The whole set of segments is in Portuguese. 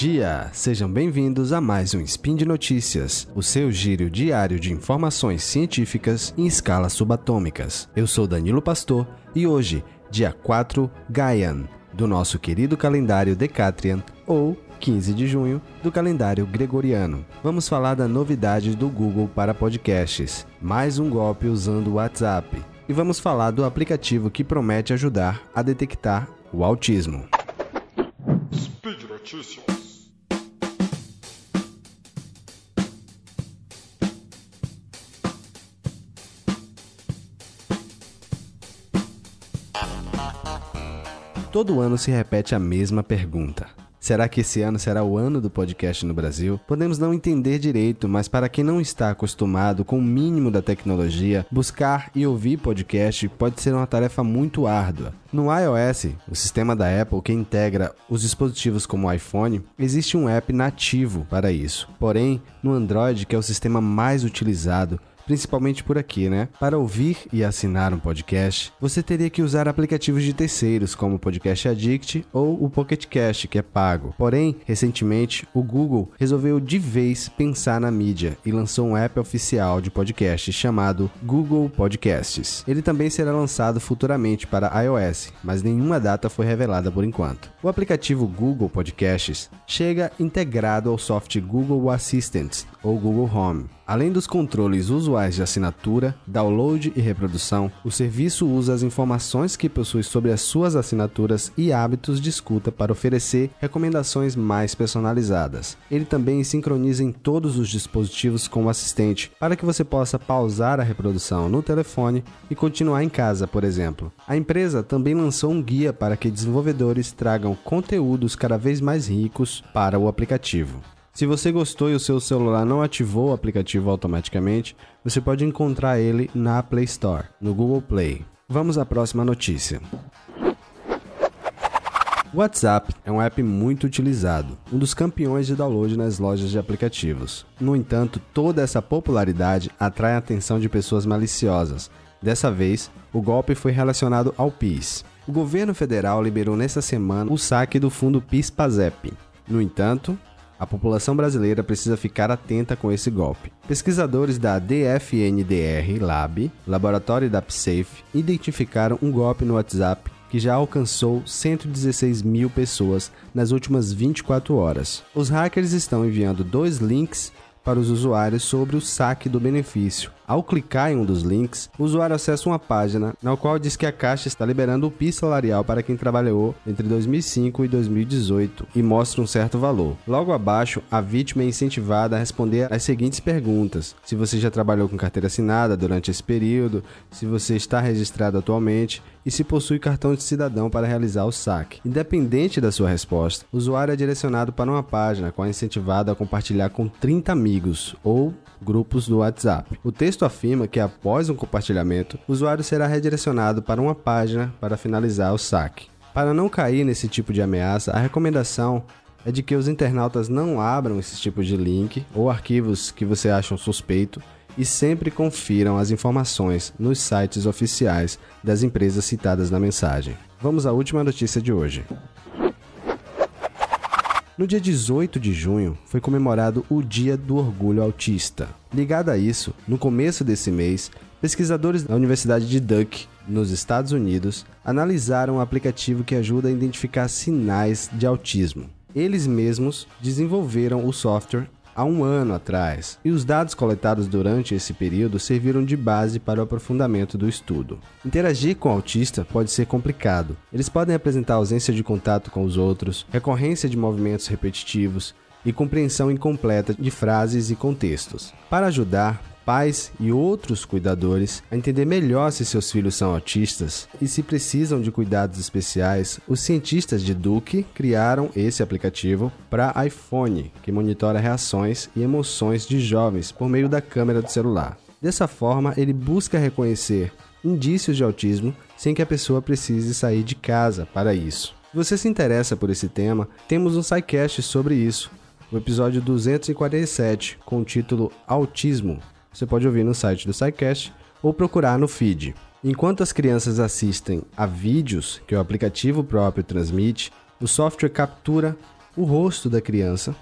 dia! Sejam bem-vindos a mais um Spin de Notícias, o seu giro diário de informações científicas em escalas subatômicas. Eu sou Danilo Pastor e hoje, dia 4 Gaian, do nosso querido calendário Decatrian, ou 15 de junho, do calendário gregoriano. Vamos falar da novidade do Google para podcasts, mais um golpe usando o WhatsApp. E vamos falar do aplicativo que promete ajudar a detectar o autismo. Notícias. Todo ano se repete a mesma pergunta. Será que esse ano será o ano do podcast no Brasil? Podemos não entender direito, mas para quem não está acostumado com o mínimo da tecnologia, buscar e ouvir podcast pode ser uma tarefa muito árdua. No iOS, o sistema da Apple que integra os dispositivos como o iPhone, existe um app nativo para isso. Porém, no Android, que é o sistema mais utilizado, principalmente por aqui, né? Para ouvir e assinar um podcast, você teria que usar aplicativos de terceiros, como o Podcast Addict ou o Pocket Cast, que é pago. Porém, recentemente, o Google resolveu de vez pensar na mídia e lançou um app oficial de podcast chamado Google Podcasts. Ele também será lançado futuramente para iOS, mas nenhuma data foi revelada por enquanto. O aplicativo Google Podcasts chega integrado ao software Google Assistant ou Google Home. Além dos controles usuais de assinatura, download e reprodução, o serviço usa as informações que possui sobre as suas assinaturas e hábitos de escuta para oferecer recomendações mais personalizadas. Ele também sincroniza em todos os dispositivos com o assistente, para que você possa pausar a reprodução no telefone e continuar em casa, por exemplo. A empresa também lançou um guia para que desenvolvedores tragam conteúdos cada vez mais ricos para o aplicativo. Se você gostou e o seu celular não ativou o aplicativo automaticamente, você pode encontrar ele na Play Store, no Google Play. Vamos à próxima notícia. WhatsApp é um app muito utilizado, um dos campeões de download nas lojas de aplicativos. No entanto, toda essa popularidade atrai a atenção de pessoas maliciosas. Dessa vez, o golpe foi relacionado ao PIS. O governo federal liberou nesta semana o saque do fundo PIS-PASEP. No entanto, a população brasileira precisa ficar atenta com esse golpe. Pesquisadores da DFNDR Lab, laboratório da PSAFE, identificaram um golpe no WhatsApp que já alcançou 116 mil pessoas nas últimas 24 horas. Os hackers estão enviando dois links para os usuários sobre o saque do benefício. Ao clicar em um dos links, o usuário acessa uma página na qual diz que a Caixa está liberando o PIS salarial para quem trabalhou entre 2005 e 2018 e mostra um certo valor. Logo abaixo, a vítima é incentivada a responder as seguintes perguntas: se você já trabalhou com carteira assinada durante esse período, se você está registrado atualmente e se possui cartão de cidadão para realizar o saque. Independente da sua resposta, o usuário é direcionado para uma página qual é incentivado a compartilhar com 30 amigos ou grupos do WhatsApp. O texto afirma que após um compartilhamento, o usuário será redirecionado para uma página para finalizar o saque. Para não cair nesse tipo de ameaça, a recomendação é de que os internautas não abram esse tipo de link ou arquivos que você acha suspeito e sempre confiram as informações nos sites oficiais das empresas citadas na mensagem. Vamos à última notícia de hoje. No dia 18 de junho foi comemorado o Dia do Orgulho Autista. Ligado a isso, no começo desse mês, pesquisadores da Universidade de Duke, nos Estados Unidos, analisaram um aplicativo que ajuda a identificar sinais de autismo. Eles mesmos desenvolveram o software há um ano atrás, e os dados coletados durante esse período serviram de base para o aprofundamento do estudo. Interagir com o autista pode ser complicado. Eles podem apresentar ausência de contato com os outros, recorrência de movimentos repetitivos e compreensão incompleta de frases e contextos. Para ajudar, pais e outros cuidadores a entender melhor se seus filhos são autistas e se precisam de cuidados especiais, os cientistas de Duke criaram esse aplicativo para iPhone, que monitora reações e emoções de jovens por meio da câmera do celular. Dessa forma, ele busca reconhecer indícios de autismo sem que a pessoa precise sair de casa para isso. Se você se interessa por esse tema, temos um sidecast sobre isso, o episódio 247, com o título Autismo, você pode ouvir no site do SciCast ou procurar no feed. Enquanto as crianças assistem a vídeos que o aplicativo próprio transmite, o software captura o rosto da criança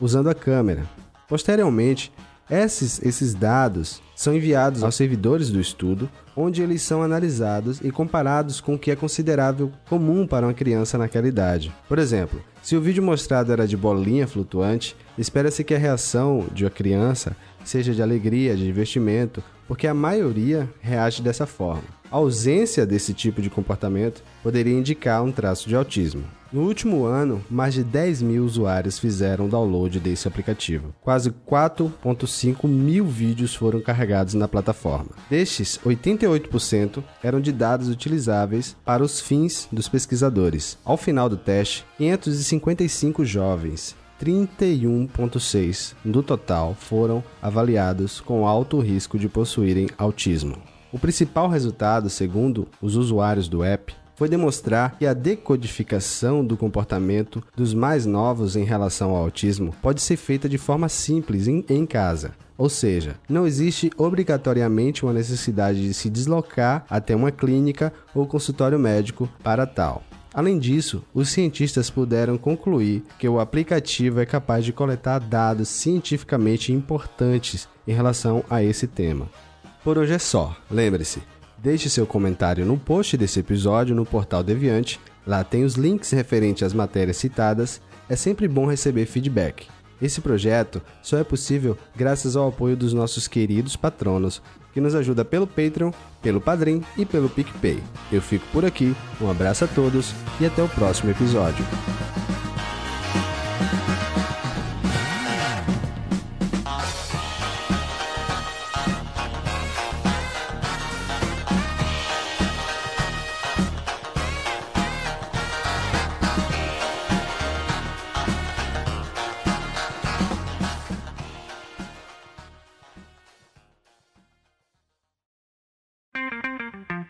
usando a câmera. Posteriormente, esses, esses dados são enviados aos servidores do estudo, onde eles são analisados e comparados com o que é considerável comum para uma criança naquela idade. Por exemplo, se o vídeo mostrado era de bolinha flutuante, espera-se que a reação de uma criança seja de alegria, de divertimento, porque a maioria reage dessa forma. A ausência desse tipo de comportamento poderia indicar um traço de autismo. No último ano, mais de 10 mil usuários fizeram download desse aplicativo. Quase 4,5 mil vídeos foram carregados na plataforma. Destes, 88% eram de dados utilizáveis para os fins dos pesquisadores. Ao final do teste, 555 jovens 31,6 do total foram avaliados com alto risco de possuírem autismo. O principal resultado, segundo os usuários do app, foi demonstrar que a decodificação do comportamento dos mais novos em relação ao autismo pode ser feita de forma simples em, em casa. Ou seja, não existe obrigatoriamente uma necessidade de se deslocar até uma clínica ou consultório médico para tal. Além disso, os cientistas puderam concluir que o aplicativo é capaz de coletar dados cientificamente importantes em relação a esse tema. Por hoje é só. Lembre-se, Deixe seu comentário no post desse episódio no portal Deviante. Lá tem os links referentes às matérias citadas. É sempre bom receber feedback. Esse projeto só é possível graças ao apoio dos nossos queridos patronos, que nos ajuda pelo Patreon, pelo Padrim e pelo PicPay. Eu fico por aqui, um abraço a todos e até o próximo episódio.